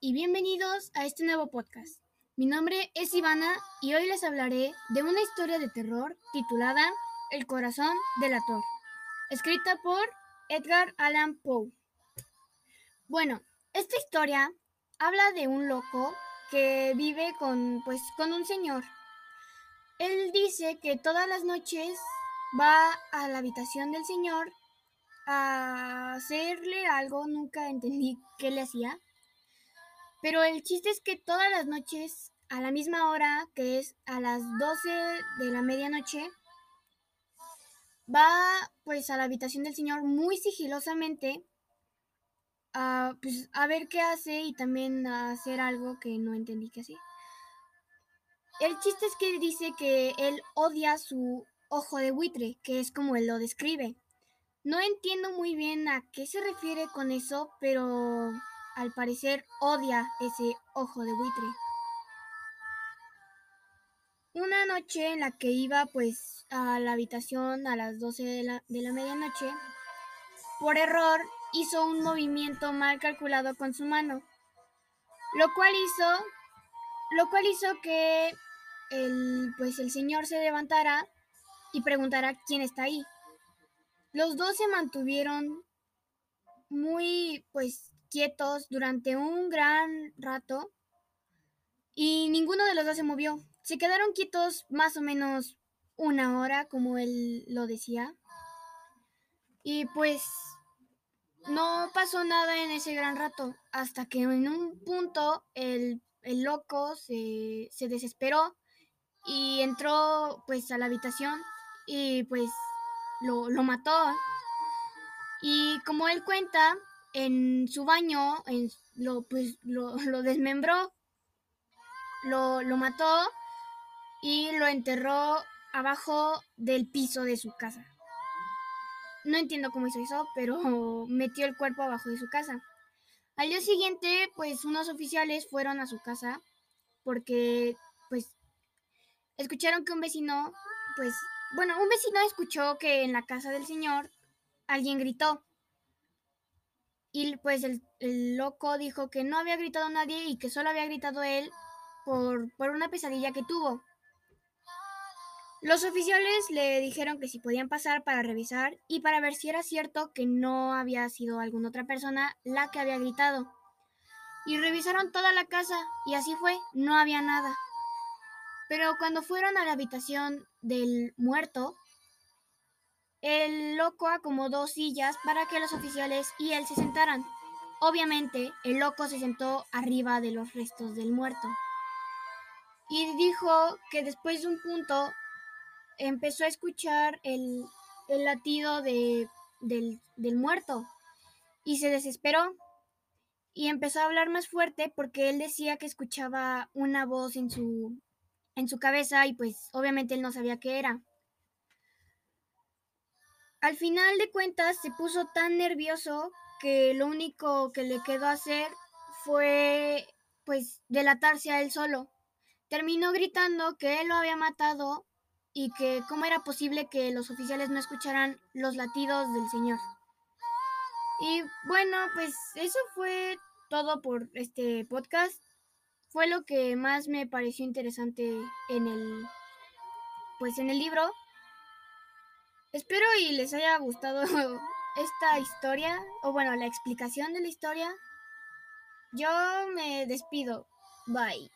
y bienvenidos a este nuevo podcast. Mi nombre es Ivana y hoy les hablaré de una historia de terror titulada El corazón del ator, escrita por Edgar Allan Poe. Bueno, esta historia habla de un loco que vive con pues con un señor. Él dice que todas las noches va a la habitación del señor a hacerle algo, nunca entendí qué le hacía. Pero el chiste es que todas las noches, a la misma hora, que es a las 12 de la medianoche, va pues a la habitación del señor muy sigilosamente a, pues, a ver qué hace y también a hacer algo que no entendí qué hacía. El chiste es que dice que él odia su ojo de buitre, que es como él lo describe. No entiendo muy bien a qué se refiere con eso, pero al parecer odia ese ojo de buitre. Una noche en la que iba pues a la habitación a las 12 de la, de la medianoche, por error hizo un movimiento mal calculado con su mano, lo cual hizo, lo cual hizo que el, pues el señor se levantara y preguntara quién está ahí. Los dos se mantuvieron muy pues quietos durante un gran rato y ninguno de los dos se movió. Se quedaron quietos más o menos una hora, como él lo decía. Y pues no pasó nada en ese gran rato, hasta que en un punto el, el loco se, se desesperó y entró pues a la habitación y pues lo, lo mató. Y como él cuenta, en su baño en, lo, pues, lo, lo desmembró, lo, lo mató y lo enterró abajo del piso de su casa. No entiendo cómo hizo eso, pero metió el cuerpo abajo de su casa. Al día siguiente, pues unos oficiales fueron a su casa porque, pues, escucharon que un vecino, pues, bueno, un vecino escuchó que en la casa del señor alguien gritó. Y pues el, loco dijo que no había gritado nadie y que solo había gritado él por, por una pesadilla que tuvo. Los oficiales le dijeron que si podían pasar para revisar y para ver si era cierto que no había sido alguna otra persona la que había gritado. Y revisaron toda la casa y así fue, no había nada. Pero cuando fueron a la habitación del muerto, el loco acomodó sillas para que los oficiales y él se sentaran. Obviamente, el loco se sentó arriba de los restos del muerto. Y dijo que después de un punto empezó a escuchar el, el latido de, del, del muerto y se desesperó y empezó a hablar más fuerte porque él decía que escuchaba una voz en su, en su cabeza y pues obviamente él no sabía qué era. Al final de cuentas se puso tan nervioso que lo único que le quedó hacer fue pues delatarse a él solo. Terminó gritando que él lo había matado y que cómo era posible que los oficiales no escucharan los latidos del señor. Y bueno, pues eso fue todo por este podcast. Fue lo que más me pareció interesante en el pues en el libro. Espero y les haya gustado esta historia, o bueno, la explicación de la historia. Yo me despido. Bye.